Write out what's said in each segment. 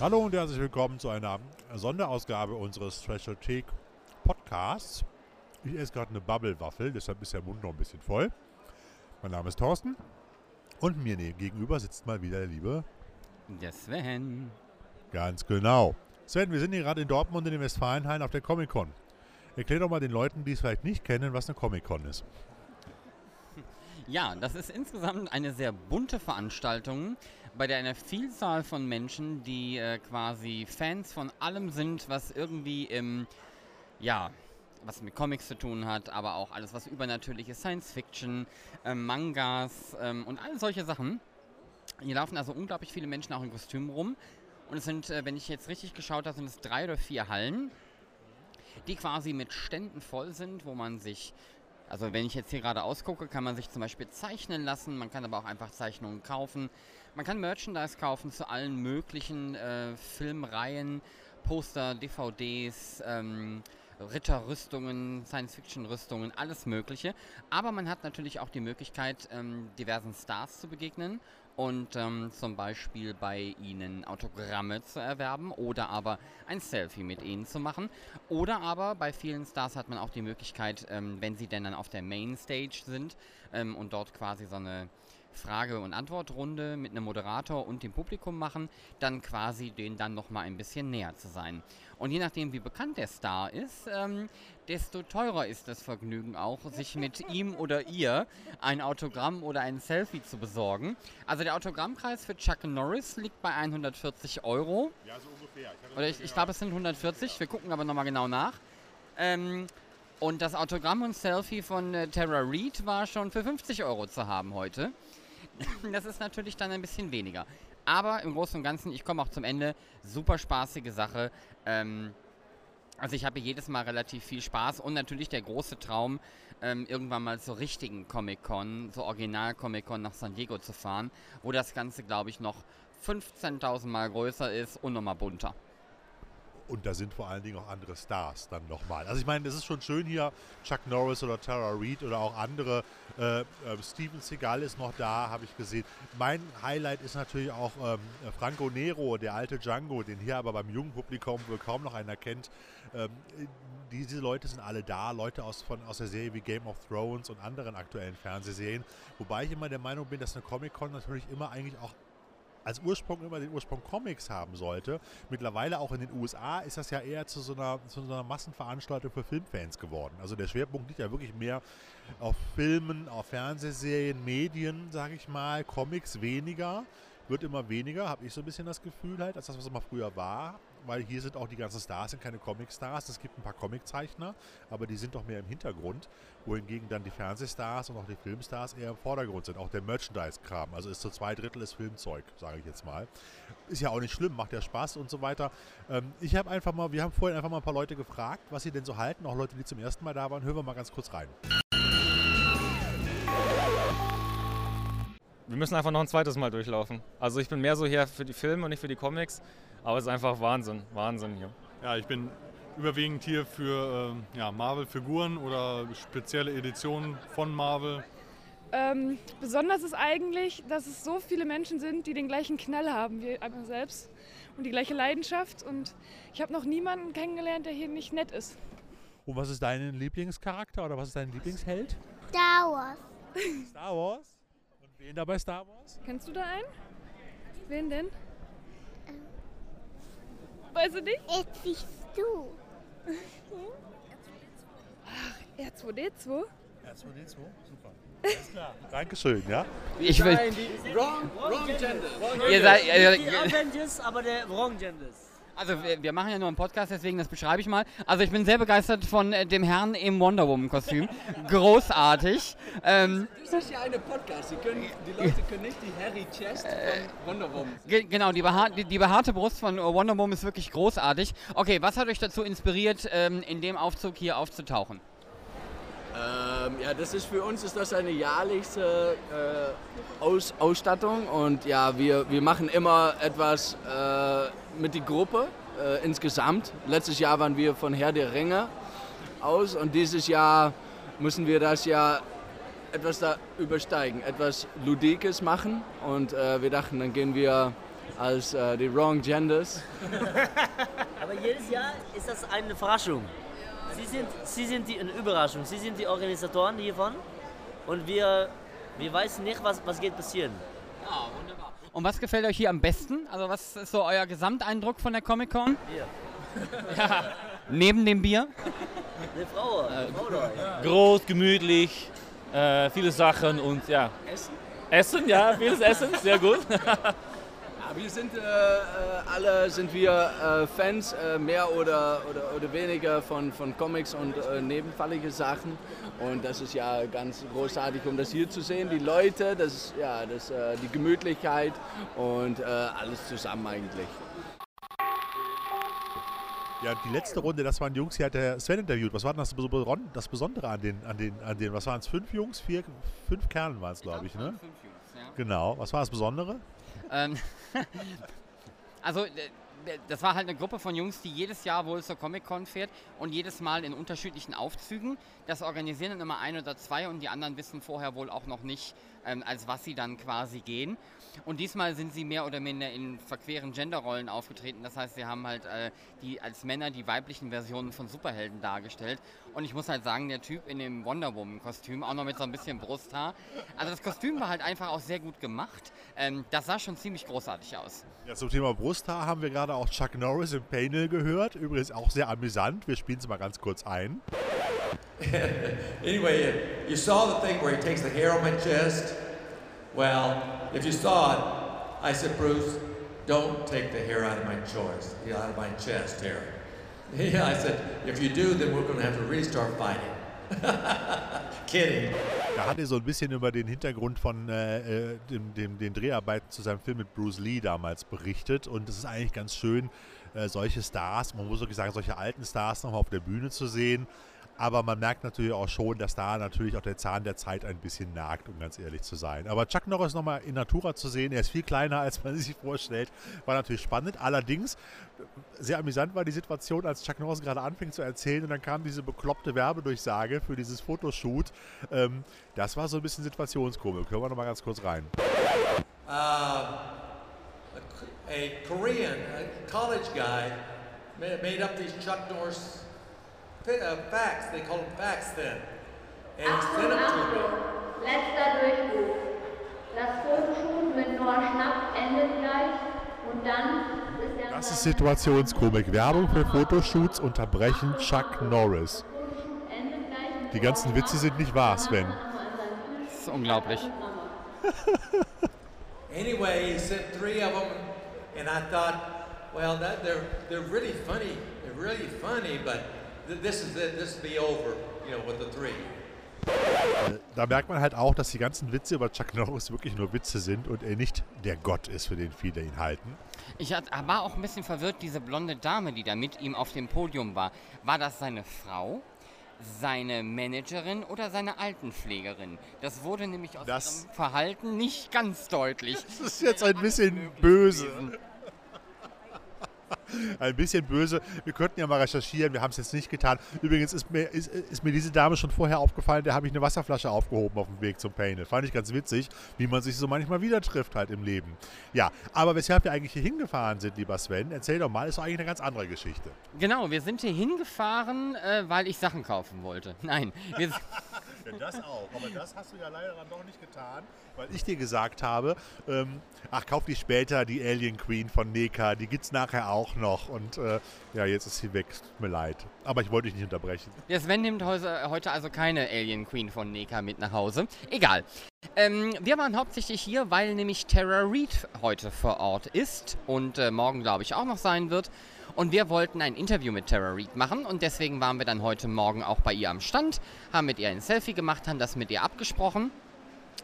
Hallo und herzlich willkommen zu einer Sonderausgabe unseres Treasure Take Podcasts. Ich esse gerade eine Bubble-Waffel, deshalb ist der Mund noch ein bisschen voll. Mein Name ist Thorsten und mir gegenüber sitzt mal wieder der liebe Der Sven. Ganz genau. Sven, wir sind hier gerade in Dortmund in den Westfalenhallen auf der Comic-Con. Erklär doch mal den Leuten, die es vielleicht nicht kennen, was eine Comic-Con ist. Ja, das ist insgesamt eine sehr bunte Veranstaltung, bei der eine Vielzahl von Menschen, die äh, quasi Fans von allem sind, was irgendwie im, ja, was mit Comics zu tun hat, aber auch alles, was übernatürliche Science Fiction, äh, Mangas ähm, und all solche Sachen. Hier laufen also unglaublich viele Menschen auch in Kostümen rum. Und es sind, äh, wenn ich jetzt richtig geschaut habe, sind es drei oder vier Hallen, die quasi mit Ständen voll sind, wo man sich also wenn ich jetzt hier gerade ausgucke, kann man sich zum Beispiel zeichnen lassen, man kann aber auch einfach Zeichnungen kaufen. Man kann Merchandise kaufen zu allen möglichen äh, Filmreihen, Poster, DVDs, ähm, Ritterrüstungen, Science-Fiction-Rüstungen, alles Mögliche. Aber man hat natürlich auch die Möglichkeit, ähm, diversen Stars zu begegnen und ähm, zum Beispiel bei ihnen Autogramme zu erwerben oder aber ein Selfie mit ihnen zu machen. Oder aber bei vielen Stars hat man auch die Möglichkeit, ähm, wenn sie denn dann auf der Mainstage sind ähm, und dort quasi so eine Frage- und Antwortrunde mit einem Moderator und dem Publikum machen, dann quasi den dann nochmal ein bisschen näher zu sein. Und je nachdem, wie bekannt der Star ist, ähm, desto teurer ist das Vergnügen auch, sich mit ihm oder ihr ein Autogramm oder ein Selfie zu besorgen. Also der Autogrammpreis für Chuck Norris liegt bei 140 Euro. Ja, so ungefähr. Ich Oder ich, ich glaube, es sind 140. Wir gucken aber nochmal genau nach. Ähm, und das Autogramm und Selfie von äh, Tara Reid war schon für 50 Euro zu haben heute. Das ist natürlich dann ein bisschen weniger. Aber im Großen und Ganzen, ich komme auch zum Ende, super spaßige Sache. Ähm, also ich habe jedes Mal relativ viel Spaß und natürlich der große Traum, ähm, irgendwann mal zur richtigen Comic-Con, zur Original-Comic-Con nach San Diego zu fahren, wo das Ganze, glaube ich, noch 15.000 Mal größer ist und nochmal bunter. Und da sind vor allen Dingen auch andere Stars dann nochmal. Also ich meine, es ist schon schön hier, Chuck Norris oder Tara Reid oder auch andere. Äh, äh, Steven Seagal ist noch da, habe ich gesehen. Mein Highlight ist natürlich auch ähm, Franco Nero, der alte Django, den hier aber beim jungen Publikum wohl kaum noch einer kennt. Ähm, diese Leute sind alle da, Leute aus, von, aus der Serie wie Game of Thrones und anderen aktuellen Fernsehserien. Wobei ich immer der Meinung bin, dass eine Comic-Con natürlich immer eigentlich auch als Ursprung immer den Ursprung Comics haben sollte. Mittlerweile auch in den USA ist das ja eher zu so einer, zu so einer Massenveranstaltung für Filmfans geworden. Also der Schwerpunkt liegt ja wirklich mehr auf Filmen, auf Fernsehserien, Medien, sage ich mal, Comics weniger. Wird immer weniger, habe ich so ein bisschen das Gefühl halt, als das, was immer früher war. Weil hier sind auch die ganzen Stars, sind keine Comic-Stars. Es gibt ein paar Comiczeichner, aber die sind doch mehr im Hintergrund. Wohingegen dann die Fernsehstars und auch die Filmstars eher im Vordergrund sind. Auch der Merchandise-Kram. Also ist so zwei Drittel ist Filmzeug, sage ich jetzt mal. Ist ja auch nicht schlimm, macht ja Spaß und so weiter. Ähm, ich habe einfach mal, wir haben vorhin einfach mal ein paar Leute gefragt, was sie denn so halten. Auch Leute, die zum ersten Mal da waren. Hören wir mal ganz kurz rein. Wir müssen einfach noch ein zweites Mal durchlaufen. Also ich bin mehr so hier für die Filme und nicht für die Comics, aber es ist einfach Wahnsinn, Wahnsinn hier. Ja, ich bin überwiegend hier für äh, ja, Marvel-Figuren oder spezielle Editionen von Marvel. Ähm, besonders ist eigentlich, dass es so viele Menschen sind, die den gleichen Knall haben wie einmal selbst und die gleiche Leidenschaft. Und ich habe noch niemanden kennengelernt, der hier nicht nett ist. Und was ist dein Lieblingscharakter oder was ist dein Lieblingsheld? Star Wars. Star Wars? Wen da bei Star Wars? Kennst du da einen? Wen denn? Weißt du nicht? Jetzt siehst du. R2D2? R2D2, super. Alles klar. Dankeschön, ja? Ich will, Nein, die wrong, wrong genders. ihr seid, äh, Die Avengers, aber der wrong genders. Also wir, wir machen ja nur einen Podcast, deswegen das beschreibe ich mal. Also ich bin sehr begeistert von äh, dem Herrn im Wonder Woman Kostüm. Großartig. Ähm, Das ist ja eine Podcast. Die, können, die Leute können nicht die Harry Chest von Wonder Woman. Ge genau, die, behaar die, die behaarte Brust von äh, Wonder Woman ist wirklich großartig. Okay, was hat euch dazu inspiriert, ähm, in dem Aufzug hier aufzutauchen? Ähm, ja, das ist für uns ist das eine jährliche äh, Aus Ausstattung und ja, wir, wir machen immer etwas äh, mit der Gruppe äh, insgesamt. Letztes Jahr waren wir von Herr der Ringe aus und dieses Jahr müssen wir das ja etwas da übersteigen, etwas Ludikes machen und äh, wir dachten, dann gehen wir als äh, die Wrong Genders. Aber jedes Jahr ist das eine Überraschung. Sie sind, Sie sind die eine Überraschung. Sie sind die Organisatoren hiervon und wir, wir wissen nicht, was, was geht passieren. Ja, wunderbar. Und was gefällt euch hier am besten? Also was ist so euer Gesamteindruck von der Comic-Con? Hier. Ja. Neben dem Bier? Eine Frau, eine Frau da. Groß, gemütlich, äh, viele Sachen und ja. Essen? Essen, ja, vieles Essen, sehr gut. Wir sind äh, äh, alle sind wir äh, Fans, äh, mehr oder, oder, oder weniger von, von Comics und äh, nebenfallige Sachen. Und das ist ja ganz großartig, um das hier zu sehen. Die Leute, das, ja, das, äh, die Gemütlichkeit und äh, alles zusammen eigentlich. Ja, die letzte Runde, das waren Jungs, hier hat der Sven interviewt. Was war denn das Besondere an den, an den, an den, was waren es, fünf Jungs, vier, fünf Kerlen waren es, glaube ich, ne? Genau. Was war das Besondere? Ähm, also, äh, das war halt eine Gruppe von Jungs, die jedes Jahr wohl zur Comic-Con fährt und jedes Mal in unterschiedlichen Aufzügen. Das organisieren dann immer ein oder zwei und die anderen wissen vorher wohl auch noch nicht, ähm, als was sie dann quasi gehen. Und diesmal sind sie mehr oder minder in verqueren Genderrollen aufgetreten. Das heißt, sie haben halt äh, die als Männer die weiblichen Versionen von Superhelden dargestellt. Und ich muss halt sagen, der Typ in dem Wonder Woman-Kostüm, auch noch mit so ein bisschen Brusthaar. Also das Kostüm war halt einfach auch sehr gut gemacht. Ähm, das sah schon ziemlich großartig aus. Ja, zum Thema Brusthaar haben wir gerade auch Chuck Norris im Panel gehört. Übrigens auch sehr amüsant. Wir spielen es mal ganz kurz ein. anyway, you saw the thing where he takes the hair on my chest. Well, if you saw it, I said, Bruce, don't take the hair out of my choice, out of my chest here. Yeah, I said, if you do, then we're going to have to restart fighting. Kidding. Da hat er so ein bisschen über den Hintergrund von äh, äh, dem, dem, den Dreharbeiten zu seinem Film mit Bruce Lee damals berichtet. Und es ist eigentlich ganz schön, äh, solche Stars, man muss wirklich sagen, solche alten Stars nochmal auf der Bühne zu sehen. Aber man merkt natürlich auch schon, dass da natürlich auch der Zahn der Zeit ein bisschen nagt, um ganz ehrlich zu sein. Aber Chuck Norris nochmal in Natura zu sehen, er ist viel kleiner, als man sich vorstellt, war natürlich spannend. Allerdings, sehr amüsant war die Situation, als Chuck Norris gerade anfing zu erzählen und dann kam diese bekloppte Werbedurchsage für dieses Fotoshoot. Ähm, das war so ein bisschen Situationskomik. Hören wir nochmal ganz kurz rein. Uh, a, a Korean a college guy ma- made up these Chuck Norris fa- uh, facts. They call them facts then. And them to me. Letzter Durchbruch. Das Fotoshoot mit Noah Schnapp endet gleich und dann ist der Das ist Situationskomik. Werbung für Fotoshoots unterbrechen Chuck Norris. Die ganzen Witze sind nicht wahr, Sven. Das ist unglaublich. Anyway, he sent three of them, and I thought, well, that, they're they're really funny. They're really funny, but this is it. This will be over, you know, with the three. Äh, Da merkt man halt auch, dass die ganzen Witze über Chuck Norris wirklich nur Witze sind und er nicht der Gott ist, für den viele ihn halten. Ich war auch ein bisschen verwirrt, diese blonde Dame, die da mit ihm auf dem Podium war. War das seine Frau, seine Managerin oder seine Altenpflegerin? Das wurde nämlich aus Das- ihrem Verhalten nicht ganz deutlich. Das ist jetzt ein bisschen böse. Ein bisschen böse. Wir könnten ja mal recherchieren, wir haben es jetzt nicht getan. Übrigens ist mir, ist, ist mir diese Dame schon vorher aufgefallen, da habe ich eine Wasserflasche aufgehoben auf dem Weg zum Panel. Fand ich ganz witzig, wie man sich so manchmal wieder trifft halt im Leben. Ja, aber weshalb wir eigentlich hier hingefahren sind, lieber Sven, erzähl doch mal, ist doch eigentlich eine ganz andere Geschichte. Genau, wir sind hier hingefahren, äh, weil ich Sachen kaufen wollte. Nein, wir, s- Ja, das auch. Aber das hast du ja leider dann doch nicht getan, weil ich dir gesagt habe, ähm, ach, kauf die später, die Alien Queen von Neka, die gibt's nachher auch noch. Und äh, ja, jetzt ist sie weg, tut mir leid. Aber ich wollte dich nicht unterbrechen. der Sven nimmt heute, also keine Alien Queen von Neka mit nach Hause. Egal. Ähm, wir waren hauptsächlich hier, weil nämlich Tara Reid heute vor Ort ist und äh, morgen, glaube ich, auch noch sein wird. Und wir wollten ein Interview mit Tara Reid machen und deswegen waren wir dann heute Morgen auch bei ihr am Stand, haben mit ihr ein Selfie gemacht, haben das mit ihr abgesprochen.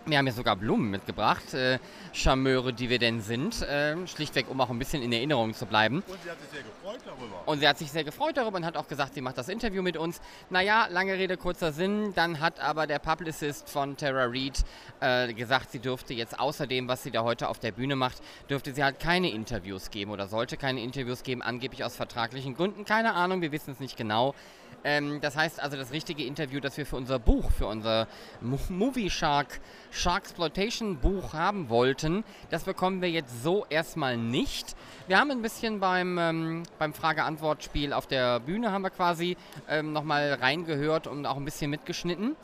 Wir haben ihr sogar Blumen mitgebracht, äh, Charmeure, die wir denn sind, äh, schlichtweg, um auch ein bisschen in Erinnerung zu bleiben. Und sie hat sich sehr gefreut darüber. Und sie hat sich sehr gefreut darüber und hat auch gesagt, sie macht das Interview mit uns. Naja, lange Rede, kurzer Sinn. Dann hat aber der Publicist von Tara Reid äh, gesagt, sie dürfte jetzt außer dem, was sie da heute auf der Bühne macht, dürfte sie halt keine Interviews geben oder sollte keine Interviews geben, angeblich aus vertraglichen Gründen. Keine Ahnung, wir wissen es nicht genau. Ähm, das heißt also, das richtige Interview, das wir für unser Buch, für unser Mo Movie Shark Sharksploitation Buch haben wollten, das bekommen wir jetzt so erstmal nicht. Wir haben ein bisschen beim, ähm, beim Frage-Antwort-Spiel auf der Bühne haben wir quasi ähm, nochmal reingehört und auch ein bisschen mitgeschnitten.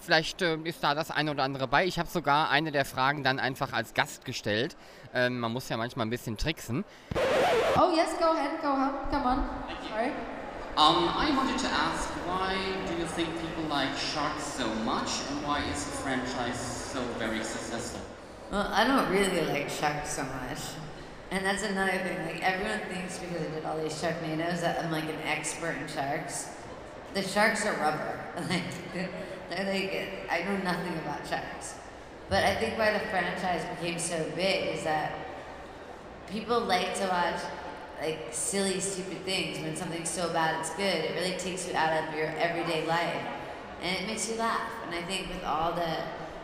Vielleicht äh, ist da das eine oder andere bei. Ich habe sogar eine der Fragen dann einfach als Gast gestellt. Ähm, man muss ja manchmal ein bisschen tricksen. Oh yes, go ahead, go ahead, come on. Sorry. Um, I wanted to ask, why do you think people like sharks so much, and why is the franchise so very successful? Well, I don't really like sharks so much. And that's another thing. Like everyone thinks because I did all these Sharknadoes that I'm like an expert in sharks. The sharks are rubber. Like they're like I know nothing about sharks. But I think why the franchise became so big is that people like to watch like silly, stupid things. When something's so bad it's good, it really takes you out of your everyday life. And it makes you laugh. And I think with all the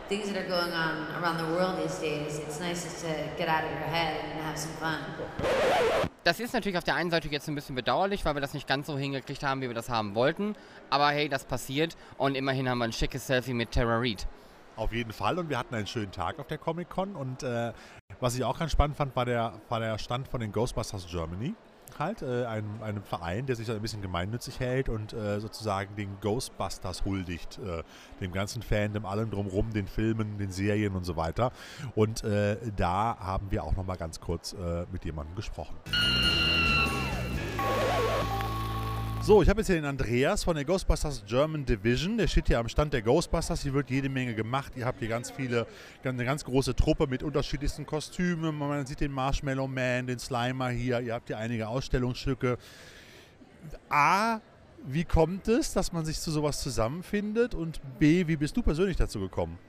things that are going on around the world these days, it's nice just to get out of your head and have some fun. Das ist natürlich auf der einen Seite jetzt ein bisschen bedauerlich, weil wir das nicht ganz so hingekriegt haben, wie wir das haben wollten. Aber hey, das passiert und immerhin haben wir ein schickes Selfie mit Tara Reid. Auf jeden Fall und wir hatten einen schönen Tag auf der Comic Con und äh, was ich auch ganz spannend fand, war der, war der Stand von den Ghostbusters Germany. Halt, äh, einem, einem Verein, der sich ein bisschen gemeinnützig hält und äh, sozusagen den Ghostbusters huldigt, äh, dem ganzen Fandom, allem drumherum, den Filmen, den Serien und so weiter. Und äh, da haben wir auch nochmal ganz kurz äh, mit jemandem gesprochen. So, ich habe jetzt hier den Andreas von der Ghostbusters German Division. Der steht hier am Stand der Ghostbusters. Hier wird jede Menge gemacht. Ihr habt hier ganz viele, eine ganz große Truppe mit unterschiedlichsten Kostümen. Man sieht den Marshmallow Man, den Slimer hier. Ihr habt hier einige Ausstellungsstücke. A, wie kommt es, dass man sich zu sowas zusammenfindet? Und B, wie bist du persönlich dazu gekommen?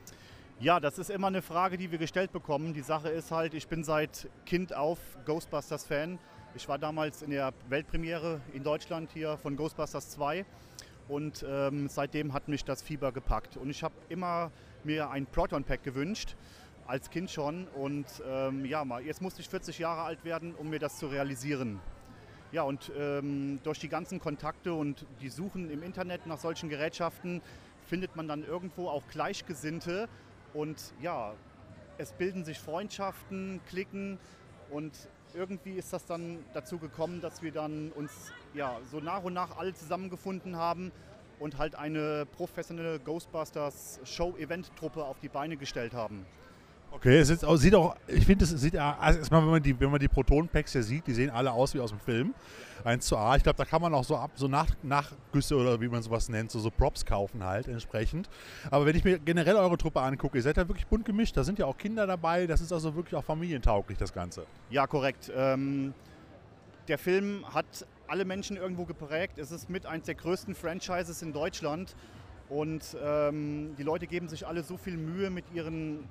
Ja, das ist immer eine Frage, die wir gestellt bekommen. Die Sache ist halt, ich bin seit Kind auf Ghostbusters-Fan. Ich war damals in der Weltpremiere in Deutschland hier von Ghostbusters 2 und ähm, seitdem hat mich das Fieber gepackt. Und ich habe immer mir ein Proton Pack gewünscht, als Kind schon. Und ähm, ja, jetzt musste ich 40 Jahre alt werden, um mir das zu realisieren. Ja, und ähm, durch die ganzen Kontakte und die Suchen im Internet nach solchen Gerätschaften findet man dann irgendwo auch Gleichgesinnte. Und ja, es bilden sich Freundschaften, Klicken und irgendwie ist das dann dazu gekommen, dass wir dann uns ja, so nach und nach alle zusammengefunden haben und halt eine professionelle Ghostbusters Show-Event-Truppe auf die Beine gestellt haben. Okay, es ist, sieht auch, ich finde, es sieht, also erstmal, wenn man die, die Proton-Packs hier sieht, die sehen alle aus wie aus dem Film. 1 zu A. Ich glaube, da kann man auch so ab, so nach, Nachgüsse oder wie man sowas nennt, so, so Props kaufen halt entsprechend. Aber wenn ich mir generell eure Truppe angucke, ihr seid ja wirklich bunt gemischt. Da sind ja auch Kinder dabei. Das ist also wirklich auch familientauglich, das Ganze. Ja, korrekt. Ähm, der Film hat alle Menschen irgendwo geprägt. Es ist mit eines der größten Franchises in Deutschland. Und ähm, die Leute geben sich alle so viel Mühe mit ihren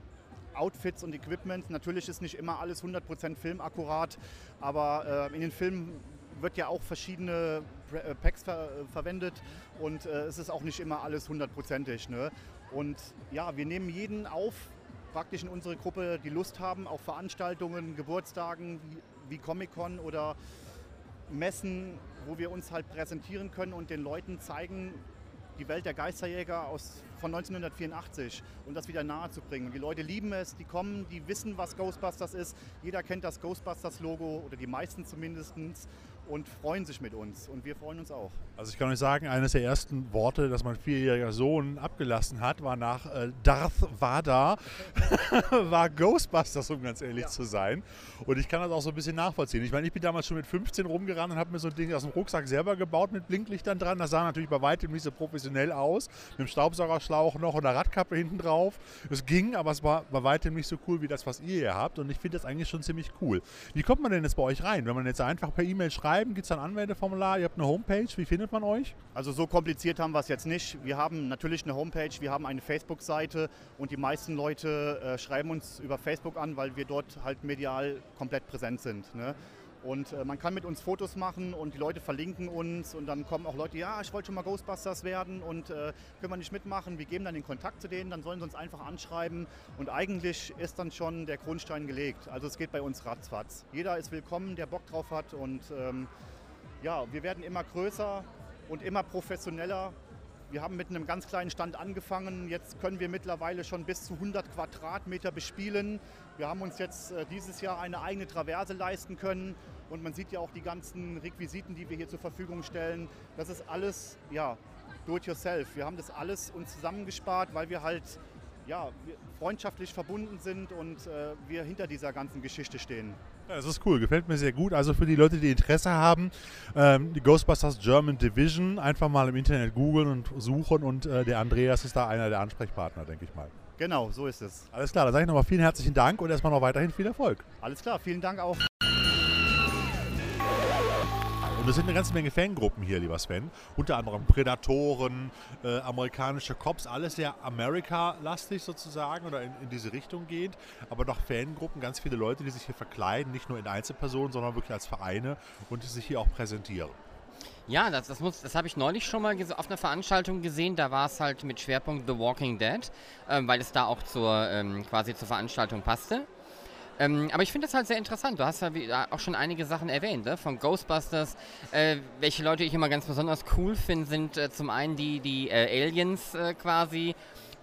Outfits und Equipment. Natürlich ist nicht immer alles 100% filmakkurat, aber äh, in den Filmen wird ja auch verschiedene äh, Packs ver verwendet und äh, es ist auch nicht immer alles hundertprozentig. Ne? Und ja, wir nehmen jeden auf, praktisch in unsere Gruppe, die Lust haben, auf Veranstaltungen, Geburtstagen wie, wie Comic-Con oder Messen, wo wir uns halt präsentieren können und den Leuten zeigen, die Welt der Geisterjäger aus, von 1984 und das wieder nahe zu bringen. Und die Leute lieben es, die kommen, die wissen, was Ghostbusters ist. Jeder kennt das Ghostbusters-Logo oder die meisten zumindest und freuen sich mit uns. Und wir freuen uns auch. Also ich kann euch sagen, eines der ersten Worte, das mein vierjähriger Sohn abgelassen hat, war nach äh, Darth Vader, war Ghostbusters, um ganz ehrlich ja. zu sein. Und ich kann das auch so ein bisschen nachvollziehen. Ich meine, ich bin damals schon mit 15 rumgerannt und habe mir so ein Ding aus dem Rucksack selber gebaut mit Blinklichtern dran. Das sah natürlich bei weitem nicht so professionell aus. Mit dem Staubsaugerschlauch noch und der Radkappe hinten drauf. Es ging, aber es war bei weitem nicht so cool wie das, was ihr hier habt. Und ich finde das eigentlich schon ziemlich cool. Wie kommt man denn jetzt bei euch rein? Wenn man jetzt einfach per E-Mail schreiben, gibt es ein Anmeldeformular, ihr habt eine Homepage. Wie findet man euch? Also so kompliziert haben wir es jetzt nicht. Wir haben natürlich eine Homepage, wir haben eine Facebook-Seite und die meisten Leute äh, schreiben uns über Facebook an, weil wir dort halt medial komplett präsent sind. Ne? Und äh, man kann mit uns Fotos machen und die Leute verlinken uns und dann kommen auch Leute, ja, ich wollte schon mal Ghostbusters werden und äh, können wir nicht mitmachen. Wir geben dann den Kontakt zu denen, dann sollen sie uns einfach anschreiben und eigentlich ist dann schon der Grundstein gelegt. Also es geht bei uns ratzfatz. Jeder ist willkommen, der Bock drauf hat und ähm, ja, wir werden immer größer und immer professioneller. Wir haben mit einem ganz kleinen Stand angefangen. Jetzt können wir mittlerweile schon bis zu 100 Quadratmeter bespielen. Wir haben uns jetzt äh, dieses Jahr eine eigene Traverse leisten können. Und man sieht ja auch die ganzen Requisiten, die wir hier zur Verfügung stellen. Das ist alles ja, do it yourself. Wir haben das alles uns zusammengespart, weil wir halt ja, freundschaftlich verbunden sind und äh, wir hinter dieser ganzen Geschichte stehen. Ja, das ist cool, gefällt mir sehr gut. Also für die Leute, die Interesse haben, ähm, die Ghostbusters German Division einfach mal im Internet googeln und suchen und äh, der Andreas ist da einer der Ansprechpartner, denke ich mal. Genau, so ist es. Alles klar, dann sage ich nochmal vielen herzlichen Dank und erstmal noch weiterhin viel Erfolg. Alles klar, vielen Dank auch. Und es sind eine ganze Menge Fangruppen hier, lieber Sven. Unter anderem Predatoren, äh, amerikanische Cops, alles sehr Amerika-lastig sozusagen oder in, in, diese Richtung geht. Aber doch Fangruppen, ganz viele Leute, die sich hier verkleiden, nicht nur in Einzelpersonen, sondern wirklich als Vereine und die sich hier auch präsentieren. Ja, das, das, das habe ich neulich schon mal auf einer Veranstaltung gesehen. Da war es halt mit Schwerpunkt The Walking Dead, ähm, weil es da auch zur, ähm, quasi zur Veranstaltung passte. Ähm, aber ich finde das halt sehr interessant. Du hast ja auch schon einige Sachen erwähnt, ne? von Ghostbusters. Äh, welche Leute ich immer ganz besonders cool finde, sind äh, zum einen die, die äh, Aliens äh, quasi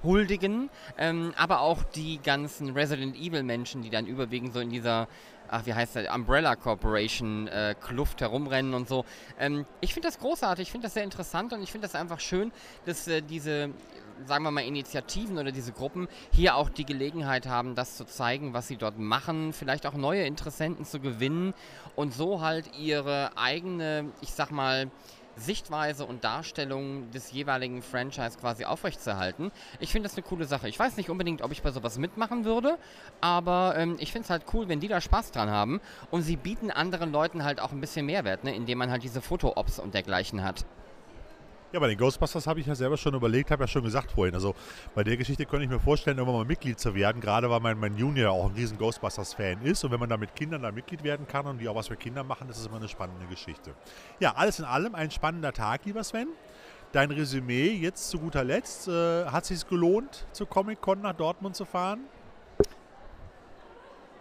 huldigen, ähm, aber auch die ganzen Resident Evil Menschen, die dann überwiegend so in dieser ach, wie heißt der, Umbrella Corporation äh, Kluft herumrennen und so. Ähm, ich finde das großartig, ich finde das sehr interessant und ich finde das einfach schön, dass äh, diese sagen wir mal, Initiativen oder diese Gruppen hier auch die Gelegenheit haben, das zu zeigen, was sie dort machen, vielleicht auch neue Interessenten zu gewinnen und so halt ihre eigene, ich sag mal, Sichtweise und Darstellung des jeweiligen Franchise quasi aufrechtzuerhalten. Ich finde das eine coole Sache. Ich weiß nicht unbedingt, ob ich bei sowas mitmachen würde, aber ähm, ich finde es halt cool, wenn die da Spaß dran haben und sie bieten anderen Leuten halt auch ein bisschen Mehrwert, ne, indem man halt diese Foto-Ops und dergleichen hat. Ja, bei den Ghostbusters habe ich ja selber schon überlegt, habe ja schon gesagt vorhin. Also bei der Geschichte könnte ich mir vorstellen, irgendwann mal Mitglied zu werden, gerade weil mein, mein Junior auch ein riesen Ghostbusters-Fan ist. Und wenn man da mit Kindern da Mitglied werden kann und die auch was für Kinder machen, ist es immer eine spannende Geschichte. Ja, alles in allem ein spannender Tag, lieber Sven. Dein Resümee jetzt zu guter Letzt. Äh, hat es sich gelohnt, zur Comic-Con nach Dortmund zu fahren?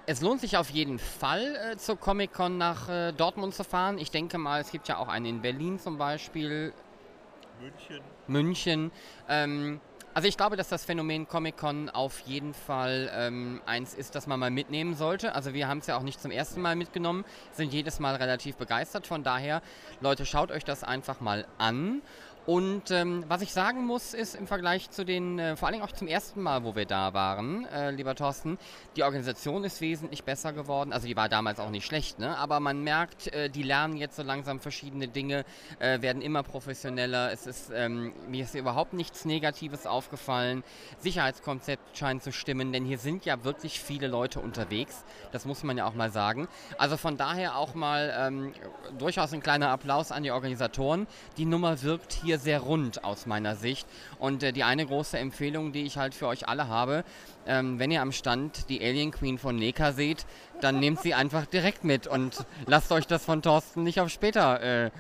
Es lohnt sich auf jeden Fall, äh, zur Comic-Con nach äh, Dortmund zu fahren. Ich denke mal, es gibt ja auch eine in Berlin zum Beispiel. München. München. Ähm, also ich glaube, dass das Phänomen Comic-Con auf jeden Fall ähm, eins ist, das man mal mitnehmen sollte. Also wir haben es ja auch nicht zum ersten Mal mitgenommen, sind jedes Mal relativ begeistert. Von daher, Leute, schaut euch das einfach mal an. Und ähm, was ich sagen muss, ist im Vergleich zu den, äh, vor allem auch zum ersten Mal, wo wir da waren, äh, lieber Thorsten, die Organisation ist wesentlich besser geworden. Also die war damals auch nicht schlecht, ne? aber man merkt, äh, die lernen jetzt so langsam verschiedene Dinge, äh, werden immer professioneller. Es ist, ähm, mir ist überhaupt nichts Negatives aufgefallen. Sicherheitskonzept scheint zu stimmen, denn hier sind ja wirklich viele Leute unterwegs. Das muss man ja auch mal sagen. Also von daher auch mal ähm, durchaus ein kleiner Applaus an die Organisatoren. Die Nummer wirkt hier sehr rund aus meiner Sicht. Und äh, die eine große Empfehlung, die ich halt für euch alle habe, ähm, wenn ihr am Stand die Alien Queen von Neka seht, dann nehmt sie einfach direkt mit und lasst euch das von Thorsten nicht auf später äh,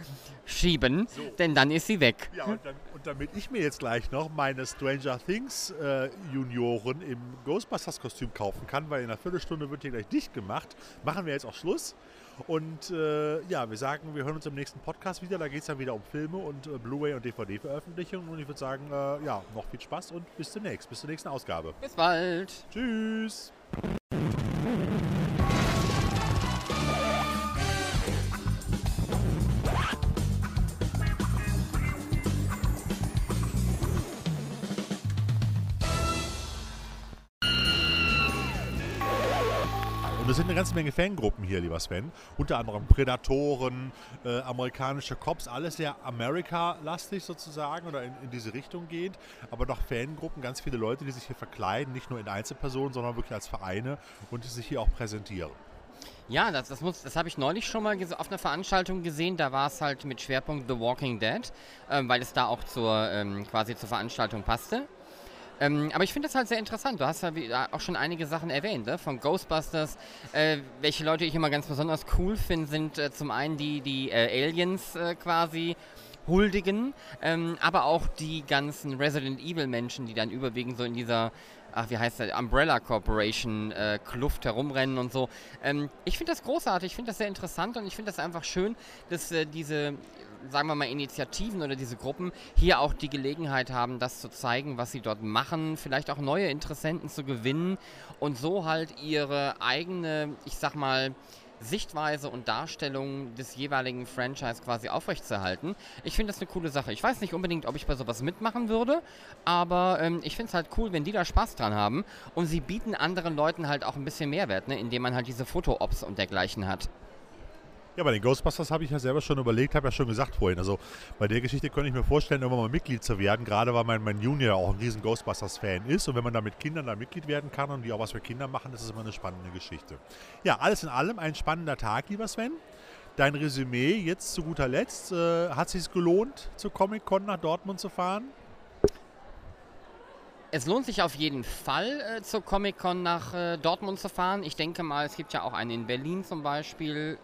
schieben, so. denn dann ist sie weg. Ja, und, dann, und, damit ich mir jetzt gleich noch meine Stranger Things äh, Junioren im Ghostbusters Kostüm kaufen kann, weil in einer Viertelstunde wird hier gleich dicht gemacht, machen wir jetzt auch Schluss. Und äh, ja, wir sagen, wir hören uns im nächsten Podcast wieder. Da geht es dann wieder um Filme und äh, Blu-ray und DVD-Veröffentlichungen. Und ich würde sagen, äh, ja, noch viel Spaß und bis demnächst, bis zur nächsten Ausgabe. Bis bald. Tschüss. Menge Fangruppen hier, lieber Sven. Unter anderem Predatoren, äh, amerikanische Cops, alles sehr Amerika-lastig sozusagen oder in, in, diese Richtung geht. Aber doch Fangruppen, ganz viele Leute, die sich hier verkleiden, nicht nur in Einzelpersonen, sondern wirklich als Vereine und die sich hier auch präsentieren. Ja, das, das, das habe ich neulich schon mal auf einer Veranstaltung gesehen. Da war es halt mit Schwerpunkt The Walking Dead, ähm, weil es da auch zur, ähm, quasi zur Veranstaltung passte. Ähm, aber ich finde das halt sehr interessant. Du hast ja auch schon einige Sachen erwähnt, ne? von Ghostbusters. Äh, welche Leute ich immer ganz besonders cool finde, sind äh, zum einen die, die äh, Aliens äh, quasi huldigen, ähm, aber auch die ganzen Resident Evil Menschen, die dann überwiegend so in dieser ach, wie heißt der, Umbrella Corporation äh, Kluft herumrennen und so. Ähm, ich finde das großartig, ich finde das sehr interessant und ich finde das einfach schön, dass äh, diese, sagen wir mal, Initiativen oder diese Gruppen hier auch die Gelegenheit haben, das zu zeigen, was sie dort machen, vielleicht auch neue Interessenten zu gewinnen und so halt ihre eigene, ich sag mal, Sichtweise und Darstellung des jeweiligen Franchise quasi aufrechtzuerhalten. Ich finde das eine coole Sache. Ich weiß nicht unbedingt, ob ich bei sowas mitmachen würde, aber ähm, ich finde es halt cool, wenn die da Spaß dran haben und sie bieten anderen Leuten halt auch ein bisschen Mehrwert, ne, indem man halt diese Foto-Ops und dergleichen hat. Ja, bei den Ghostbusters habe ich ja selber schon überlegt, habe ja schon gesagt vorhin. Also bei der Geschichte könnte ich mir vorstellen, irgendwann mal Mitglied zu werden, gerade weil mein, mein Junior auch ein riesen Ghostbusters-Fan ist. Und wenn man da mit Kindern da Mitglied werden kann und die auch was für Kinder machen, das ist immer eine spannende Geschichte. Ja, alles in allem ein spannender Tag, lieber Sven. Dein Resümee jetzt zu guter Letzt. Äh, hat es sich gelohnt, zur Comic-Con nach Dortmund zu fahren? Es lohnt sich auf jeden Fall, äh, zur Comic-Con nach äh, Dortmund zu fahren. Ich denke mal, es gibt ja auch eine in Berlin zum Beispiel.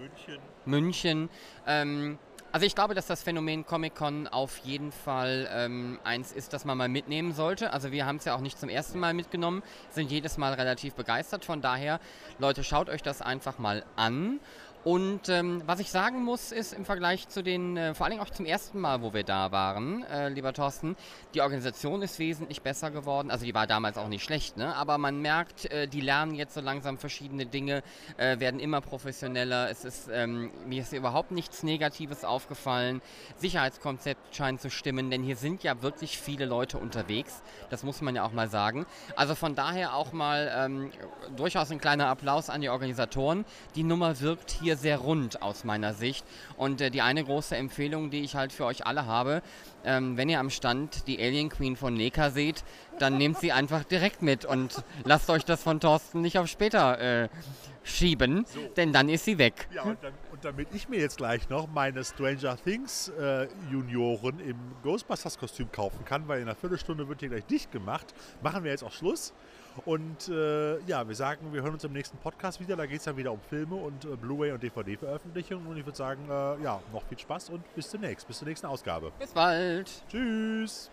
München. München. Ähm, also ich glaube, dass das Phänomen Comic-Con auf jeden Fall ähm, eins ist, das man mal mitnehmen sollte. Also wir haben es ja auch nicht zum ersten Mal mitgenommen, sind jedes Mal relativ begeistert. Von daher, Leute, schaut euch das einfach mal an. Und ähm, was ich sagen muss, ist im Vergleich zu den, äh, vor allem auch zum ersten Mal, wo wir da waren, äh, lieber Thorsten, die Organisation ist wesentlich besser geworden. Also die war damals auch nicht schlecht, ne? aber man merkt, äh, die lernen jetzt so langsam verschiedene Dinge, äh, werden immer professioneller. Es ist, ähm, mir ist überhaupt nichts Negatives aufgefallen. Sicherheitskonzept scheint zu stimmen, denn hier sind ja wirklich viele Leute unterwegs. Das muss man ja auch mal sagen. Also von daher auch mal ähm, durchaus ein kleiner Applaus an die Organisatoren. Die Nummer wirkt hier sehr rund aus meiner Sicht. Und äh, die eine große Empfehlung, die ich halt für euch alle habe, ähm, wenn ihr am Stand die Alien Queen von Neka seht, dann nehmt sie einfach direkt mit und lasst euch das von Thorsten nicht auf später äh, schieben, denn dann ist sie weg. Ja, und, dann, und damit ich mir jetzt gleich noch meine Stranger Things äh, Junioren im Ghostbusters-Kostüm kaufen kann, weil in einer Viertelstunde wird hier gleich dicht gemacht, machen wir jetzt auch Schluss. Und äh, ja, wir sagen, wir hören uns im nächsten Podcast wieder. Da geht es dann wieder um Filme und äh, Blu-ray und DVD-Veröffentlichungen. Und ich würde sagen, äh, ja, noch viel Spaß und bis demnächst, bis zur nächsten Ausgabe. Bis bald. Tschüss.